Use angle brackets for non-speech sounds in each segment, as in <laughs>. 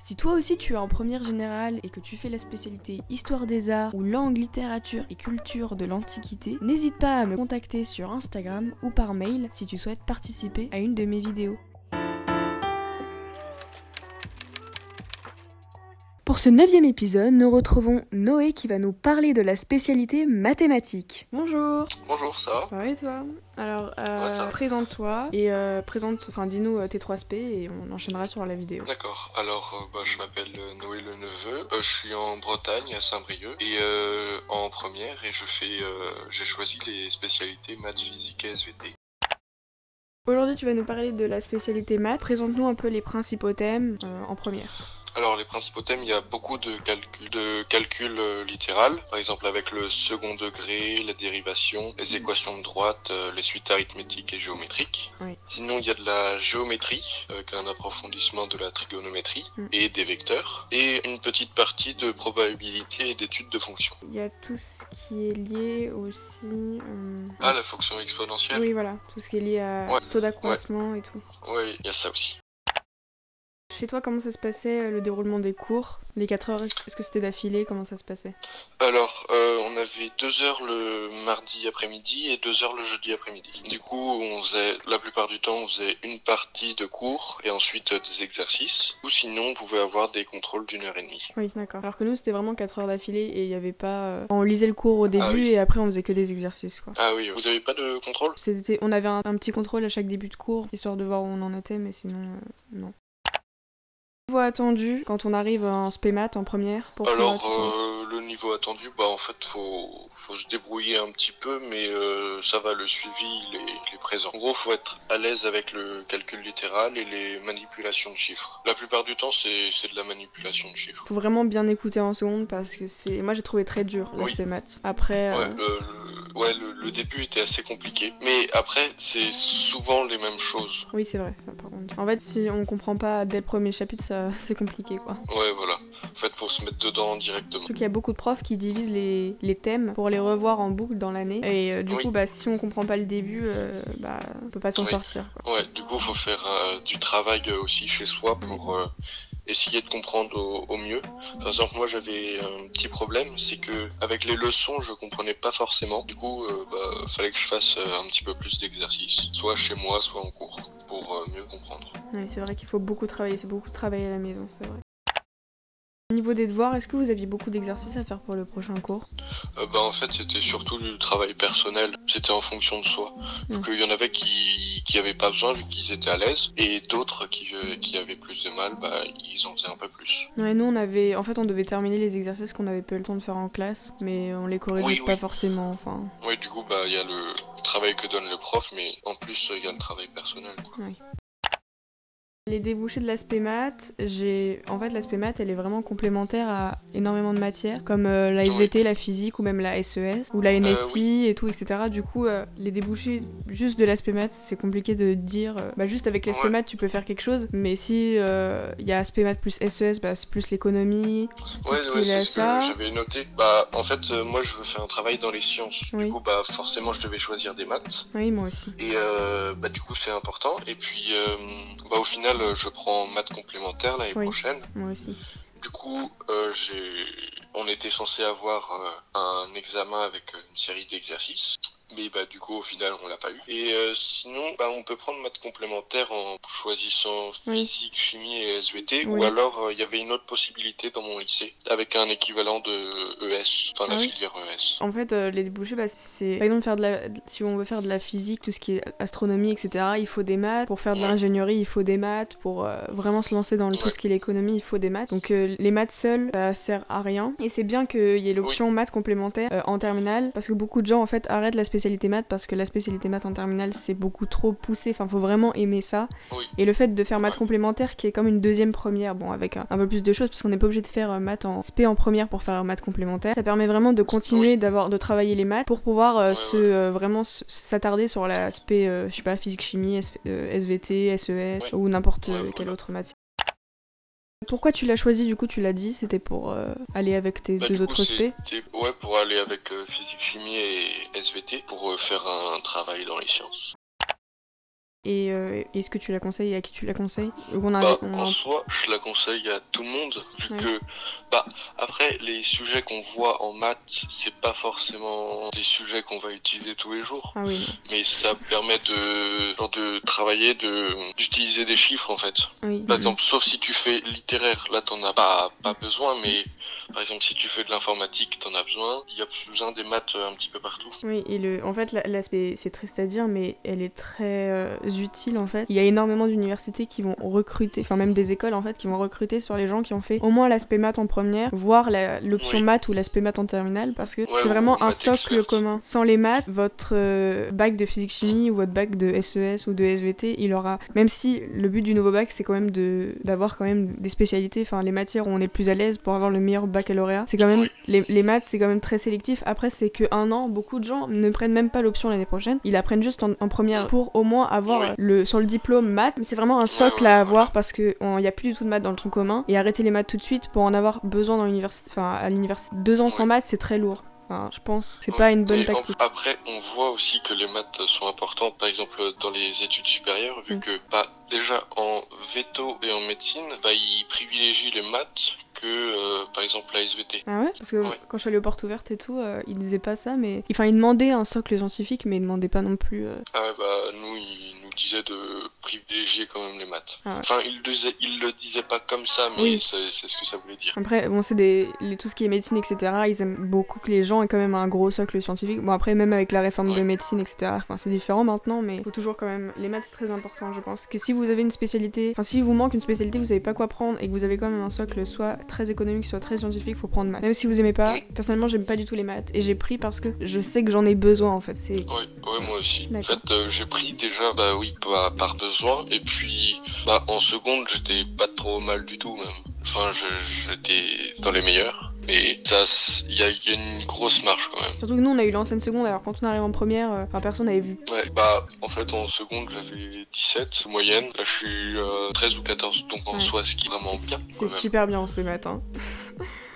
Si toi aussi tu es en première générale et que tu fais la spécialité Histoire des Arts ou langue, littérature et culture de l'Antiquité, n'hésite pas à me contacter sur Instagram ou par mail si tu souhaites participer à une de mes vidéos. Pour ce neuvième épisode, nous retrouvons Noé qui va nous parler de la spécialité mathématiques. Bonjour Bonjour, ça va et toi Alors, euh, Ouais, présente-toi et euh, présente, enfin dis-nous euh, tes trois SP et on enchaînera sur la vidéo. D'accord, alors euh, bah, je m'appelle euh, Noé Le Neveu, Euh, je suis en Bretagne, à Saint-Brieuc, et euh, en première, et je fais, euh, j'ai choisi les spécialités maths, physique et SVT. Aujourd'hui, tu vas nous parler de la spécialité maths. Présente-nous un peu les principaux thèmes euh, en première. Alors les principaux thèmes, il y a beaucoup de calculs de calcul euh, littéral, par exemple avec le second degré, la dérivation, les équations de droite, euh, les suites arithmétiques et géométriques. Oui. Sinon, il y a de la géométrie, avec un approfondissement de la trigonométrie Mm. et des vecteurs, et une petite partie de probabilité et d'études de fonctions. Il y a tout ce qui est lié aussi. euh, Ah, la fonction exponentielle Oui, voilà, tout ce qui est lié à Ouais. taux d'accroissement et tout. Oui, il y a ça aussi. Chez toi, comment ça se passait euh, le déroulement des cours Les 4 heures, est-ce que c'était d'affilée Comment ça se passait? Alors, euh, on avait deux heures le mardi après-midi et deux heures le jeudi après-midi. Du coup, on faisait, la plupart du temps, on faisait une partie de cours et ensuite euh, des exercices. Ou sinon, on pouvait avoir des contrôles d'une heure et demie. Oui, d'accord. Alors que nous, c'était vraiment 4 heures d'affilée et il n'y avait pas. euh, On lisait le cours au début Ah oui. et après, on faisait que des exercices, quoi. Ah oui, vous avez pas de contrôle? C'était, on avait un, un petit contrôle à chaque début de cours, histoire de voir où on en était, mais sinon, non. Niveau attendu quand on arrive en spémat en première pour toi, Alors, penses euh, le niveau attendu, bah en fait, faut, faut se débrouiller un petit peu, mais euh, ça va, le suivi, il est, il est présent. En gros, faut être à l'aise avec le calcul littéral et les manipulations de chiffres. La plupart du temps, c'est c'est de la manipulation de chiffres. Faut vraiment bien écouter en seconde parce que c'est. Moi j'ai trouvé très dur Oui. l'aspect maths. Après. Ouais, euh, le, le- ouais, le, le début était assez compliqué, mais après, c'est souvent les mêmes choses. Oui, c'est vrai, ça. En fait, si on comprend pas dès le premier chapitre, ça <laughs> c'est compliqué quoi. Ouais, voilà. En fait, faut se mettre dedans directement. Surtout qu'il y a beaucoup de profs qui divisent les, les thèmes pour les revoir en boucle dans l'année. Et euh, du Oui. coup, bah, si on comprend pas le début, euh, bah, on peut pas s'en Oui. sortir. quoi. Ouais, du coup, faut faire euh, du travail aussi chez soi pour essayer de comprendre au, mieux. Par exemple, moi, j'avais un petit problème, c'est que avec les leçons, je comprenais pas forcément. Du coup, euh, bah, fallait que je fasse euh, un petit peu plus d'exercices, soit chez moi, soit en cours, pour euh, mieux comprendre. Ouais, c'est vrai qu'il faut beaucoup travailler, c'est beaucoup de travail à la maison, c'est vrai. Au niveau des devoirs, est-ce que vous aviez beaucoup d'exercices à faire pour le prochain cours? Euh, bah, en fait, c'était surtout du travail personnel. C'était en fonction de soi. Donc, Mm. il y en avait qui qui avaient pas besoin vu qu'ils étaient à l'aise, et d'autres qui euh, qui avaient plus de mal, bah, ils en faisaient un peu plus. Ouais, nous on avait. En fait, on devait terminer les exercices qu'on avait pas eu le temps de faire en classe, mais on les corrigeait Oui, pas oui. forcément, enfin. Oui, du coup, bah, il y a le travail que donne le prof, mais en plus, il y a le travail personnel. Quoi. Les débouchés de l'aspect maths, j'ai. En fait, l'aspect maths, elle est vraiment complémentaire à énormément de matières, comme euh, la SVT, la physique, ou même la SES, ou la NSI et tout, etc. Du coup, euh, les débouchés juste de l'aspect maths, c'est compliqué de dire. euh, bah, juste avec l'aspect Ouais. maths, tu peux faire quelque chose, mais si euh, il y a aspect maths plus SES, bah, c'est plus l'économie. Ouais, ouais, c'est ce ça. que j'avais noté. Bah, en fait, euh, moi, je veux faire un travail dans les sciences. Oui. Du coup, bah, forcément, je devais choisir des maths. Oui, moi aussi. Et euh, bah, du coup, c'est important. Et puis, euh, bah, au final, euh, je prends maths complémentaires l'année Oui. prochaine. Moi aussi. Du coup, euh, j'ai, on était censé avoir euh, un examen avec euh, une série d'exercices, mais bah du coup au final on l'a pas eu. Et euh, sinon, bah on peut prendre maths complémentaires en choisissant Oui. physique, chimie et SVT, Oui. ou alors euh, il y avait une autre possibilité dans mon lycée avec un équivalent de ES, enfin Ah la oui filière E ES. En fait, euh, les débouchés, bah, c'est par exemple faire de la, si on veut faire de la physique, tout ce qui est astronomie, etc. Il faut des maths. Pour faire de Ouais. l'ingénierie, il faut des maths. Pour vraiment se lancer dans le, tout ce qui est l'économie, il faut des maths. Donc les maths seuls, ça sert à rien. Et c'est bien qu'il y ait l'option maths complémentaires euh, en terminale, parce que beaucoup de gens en fait arrêtent la spécialité maths parce que la spécialité maths en terminale c'est beaucoup trop poussé, enfin faut vraiment aimer ça. Oui. Et le fait de faire maths complémentaire qui est comme une deuxième première, bon avec un, un peu plus de choses parce qu'on n'est pas obligé de faire euh, maths en spé en première pour faire maths complémentaire, ça permet vraiment de continuer d'avoir de travailler les maths pour pouvoir euh, se euh, vraiment s'attarder sur l'aspect euh, je sais pas physique chimie, euh, SVT, SES ou n'importe quelle autre matière. Pourquoi tu l'as choisi du coup tu l'as dit c'était pour euh, aller avec tes Bah, deux autres c'était ouais, pour aller avec euh, physique, chimie et SVT pour euh, faire un travail dans les sciences. Et euh, est-ce que tu la conseilles et à qui tu la conseilles Ou on a- Bah, on en en- soi, je la conseille à tout le monde, vu Ouais. que, bah, après, les sujets qu'on voit en maths, c'est pas forcément des sujets qu'on va utiliser tous les jours, Ah oui, mais ça permet de, genre de travailler, de, d'utiliser des chiffres, en fait. oui. Par exemple, sauf si tu fais littéraire, là, t'en as pas, pas besoin, mais, par exemple, si tu fais de l'informatique, t'en as besoin. Il y a besoin des maths euh, un petit peu partout. Oui, et le, en fait, la- l'aspect, c'est triste à dire, mais elle est très euh, utile en fait. Il y a énormément d'universités qui vont recruter, enfin même des écoles en fait, qui vont recruter sur les gens qui ont fait au moins l'aspect maths en première, voire l'option Oui. maths ou l'aspect maths en terminale, parce que Ouais, c'est vraiment un socle expert. commun. Sans les maths, votre euh, bac de physique-chimie ou votre bac de SES ou de SVT, il aura, même si le but du nouveau bac, c'est quand même d'avoir quand même des spécialités, enfin les matières où on est plus à l'aise pour avoir le meilleur baccalauréat, c'est quand même les, les maths, c'est quand même très sélectif. Après, c'est que un an, beaucoup de gens ne prennent même pas l'option l'année prochaine. Ils apprennent juste en, en première pour au moins avoir le, sur le diplôme maths. Mais c'est vraiment un socle à avoir parce qu'il n'y a plus du tout de maths dans le tronc commun. Et arrêter les maths tout de suite pour en avoir besoin dans l'université, enfin à l'université. Deux ans sans maths, c'est très lourd. Enfin, je pense, c'est Ouais. pas une bonne Et en- tactique. après, on voit aussi que les maths sont importantes, par exemple dans les études supérieures, vu Mm. que bah, déjà en veto et en médecine, bah, ils privilégient les maths que euh, par exemple la SVT. Ah ouais? Parce que Ouais. quand je suis allée aux portes ouvertes et tout, euh, ils disaient pas ça, mais. Enfin, ils demandaient un socle scientifique, mais ils demandaient pas non plus. euh, Ah ouais, bah nous, ils nous disaient de privilégier quand même les maths. Ah ouais. Enfin, ils, le ils le disaient pas comme ça, mais Oui. c'est ce que ça voulait dire. Après, bon, c'est des. les- tout ce qui est médecine, etc. Ils aiment beaucoup que les gens aient quand même un gros socle scientifique. Bon, après, même avec la réforme de Ouais. médecine, etc. Enfin, c'est différent maintenant, mais faut toujours quand même. Les maths, c'est très important, je pense. Que si vous avez une spécialité. Enfin, si vous manque une spécialité, vous savez pas quoi prendre et que vous avez quand même un socle soit très économique, soit très scientifique, faut prendre maths. Même si vous aimez pas, personnellement, j'aime pas du tout les maths. Et j'ai pris parce que je sais que j'en ai besoin, en fait. C'est. Ouais, ouais, moi aussi. En fait, euh, j'ai pris déjà, bah oui, par, par besoin, et puis, bah, en seconde, j'étais pas trop mal du tout, même. Enfin, j'étais dans les meilleurs, mais ça, il y a, il y a une grosse marche quand même. Surtout que nous, on a eu l'ancienne seconde, alors quand on arrive en première, euh, enfin, personne n'avait vu. Ouais, bah, en fait, en seconde, j'avais 17 moyenne. Là, je suis euh, 13 ou 14, donc en Ouais. soi, ce qui est vraiment bien. C'est super bien en ce matin.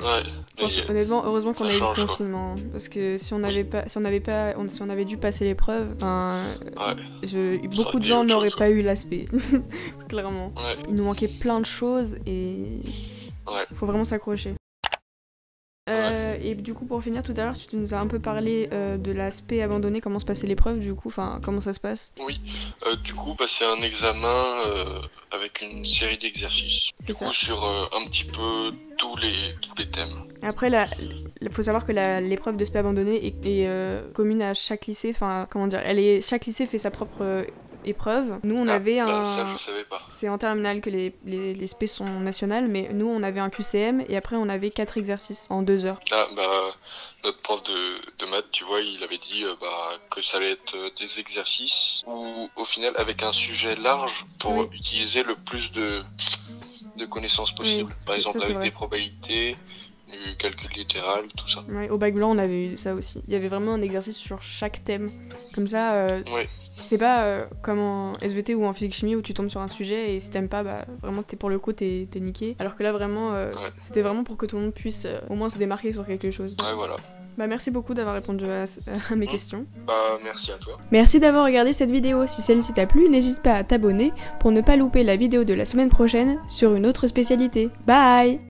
Ouais, honnêtement, heureusement qu'on a eu le quoi. confinement, parce que si on n'avait pas, si on n'avait pas, on- si on avait dû passer l'épreuve, ouais, je, beaucoup de gens n'auraient pas eu l'aspect, <laughs> clairement. ouais, Il nous manquait plein de choses et ouais. faut vraiment s'accrocher. Euh, et du coup, pour finir, tout à l'heure, tu nous as un peu parlé euh, de l'aspect abandonné, comment se passait l'épreuve, du coup, enfin, comment ça se passe? Oui, euh, du coup, bah, c'est un examen avec une série d'exercices. Du ça. coup, sur un petit peu les, tous les thèmes. Après, il faut savoir que l'épreuve de spé abandonné est, est, euh, commune à chaque lycée. Enfin, comment dire Elle est chaque lycée fait sa propre euh, épreuve. Nous, on Ah, avait bah, un. Ça, je savais pas. C'est en terminale que les, les, les sont nationales, mais nous, on avait un QCM et après, on avait quatre exercices en deux heures. Ah, bah, notre prof de, de maths, tu vois, il avait dit euh, bah, que ça allait être des exercices ou au final avec un sujet large pour Oui. utiliser le plus de, de connaissances possibles. Par exemple, ça, avec vrai. des probabilités, du calcul littéral, tout ça. Ouais, au bac blanc, on avait eu ça aussi. Il y avait vraiment un exercice sur chaque thème. Comme ça, euh, Ouais. c'est pas euh, comme en SVT ou en physique-chimie où tu tombes sur un sujet et si t'aimes pas, bah vraiment, t'es pour le coup, t'es t'es niqué. Alors que là, vraiment, euh, Ouais. c'était vraiment pour que tout le monde puisse au moins se démarquer sur quelque chose. Ouais, voilà. Bah merci beaucoup d'avoir répondu à, à mes Mm. questions. Bah, merci à toi. Merci d'avoir regardé cette vidéo. Si celle-ci t'a plu, n'hésite pas à t'abonner pour ne pas louper la vidéo de la semaine prochaine sur une autre spécialité. Bye